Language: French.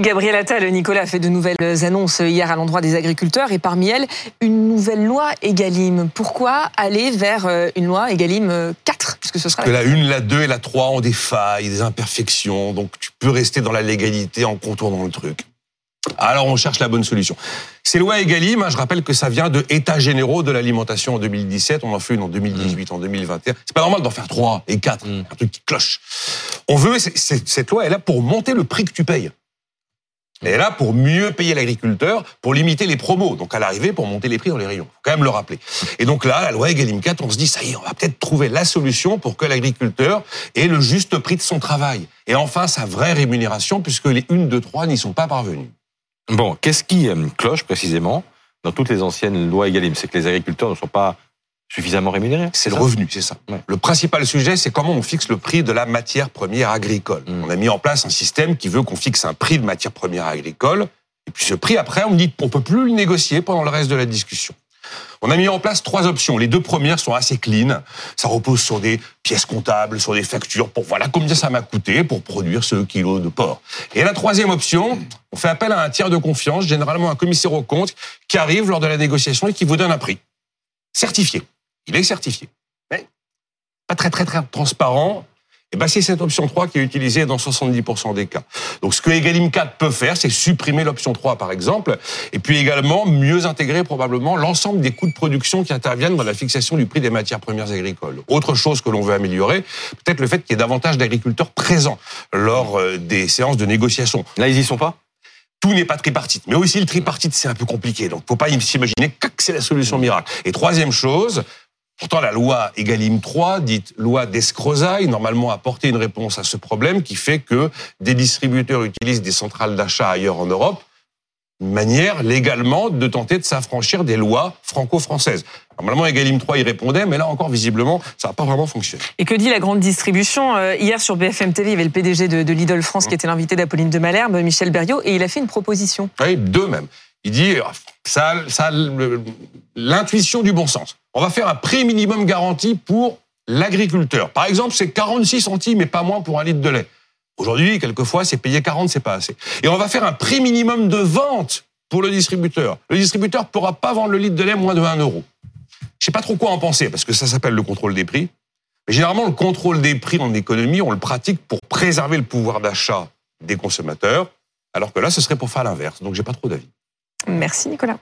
Gabriel Attal, Nicolas a fait de nouvelles annonces hier à l'endroit des agriculteurs et parmi elles, une nouvelle loi Egalim. Pourquoi aller vers euh, une loi Egalim 4 Puisque ce sera la 1, la 2 et la 3 ont des failles, des imperfections, donc tu peux rester dans la légalité en contournant le truc. Alors on cherche la bonne solution. Ces lois Egalim, hein, je rappelle que ça vient de États généraux de l'alimentation en 2017, on en fait une en 2018, en 2021. C'est pas normal d'en faire trois et quatre, mm. un truc qui cloche. On veut, cette loi est là pour monter le prix que tu payes. Elle est là pour mieux payer l'agriculteur, pour limiter les promos. Donc à l'arrivée, pour monter les prix dans les rayons. Faut quand même le rappeler. Et donc là, la loi Egalim 4, on se dit, ça y est, on va peut-être trouver la solution pour que l'agriculteur ait le juste prix de son travail. Et enfin, sa vraie rémunération, puisque les 1, 2, 3 n'y sont pas parvenus. Bon, qu'est-ce qui euh, cloche précisément dans toutes les anciennes lois Egalim C'est que les agriculteurs ne sont pas suffisamment rémunérés C'est le revenu, c'est ça. Le principal sujet, c'est comment on fixe le prix de la matière première agricole. Hmm. On a mis en place un système qui veut qu'on fixe un prix de matière première agricole, et puis ce prix, après, on dit qu'on peut plus le négocier pendant le reste de la discussion. On a mis en place trois options. Les deux premières sont assez clean. Ça repose sur des pièces comptables, sur des factures pour voilà combien ça m'a coûté pour produire ce kilo de porc. Et la troisième option, on fait appel à un tiers de confiance, généralement un commissaire au compte, qui arrive lors de la négociation et qui vous donne un prix certifié. Il est certifié. Mais pas très très très transparent et ben c'est cette option 3 qui est utilisée dans 70% des cas. Donc ce que Egalim 4 peut faire, c'est supprimer l'option 3 par exemple, et puis également mieux intégrer probablement l'ensemble des coûts de production qui interviennent dans la fixation du prix des matières premières agricoles. Autre chose que l'on veut améliorer, peut-être le fait qu'il y ait davantage d'agriculteurs présents lors euh, des séances de négociation. Là, ils y sont pas? Tout n'est pas tripartite. Mais aussi le tripartite, c'est un peu compliqué. Donc, faut pas s'imaginer que c'est la solution miracle. Et troisième chose, Pourtant, la loi Egalim 3, dite loi d'escrozaille, normalement apporté une réponse à ce problème qui fait que des distributeurs utilisent des centrales d'achat ailleurs en Europe, une manière légalement de tenter de s'affranchir des lois franco-françaises. Normalement, Egalim 3 y répondait, mais là encore, visiblement, ça n'a pas vraiment fonctionné. Et que dit la grande distribution euh, Hier, sur BFM TV, il y avait le PDG de, de Lidl France qui était l'invité d'Apolline de Malherbe, Michel Berriot, et il a fait une proposition. Oui, deux même. Il dit, ça, ça l'intuition du bon sens. On va faire un prix minimum garanti pour l'agriculteur. Par exemple, c'est 46 centimes mais pas moins pour un litre de lait. Aujourd'hui, quelquefois, c'est payé 40, c'est pas assez. Et on va faire un prix minimum de vente pour le distributeur. Le distributeur ne pourra pas vendre le litre de lait moins de 1 euro. Je sais pas trop quoi en penser, parce que ça s'appelle le contrôle des prix. Mais généralement, le contrôle des prix en économie, on le pratique pour préserver le pouvoir d'achat des consommateurs, alors que là, ce serait pour faire l'inverse. Donc, j'ai pas trop d'avis. Merci, Nicolas.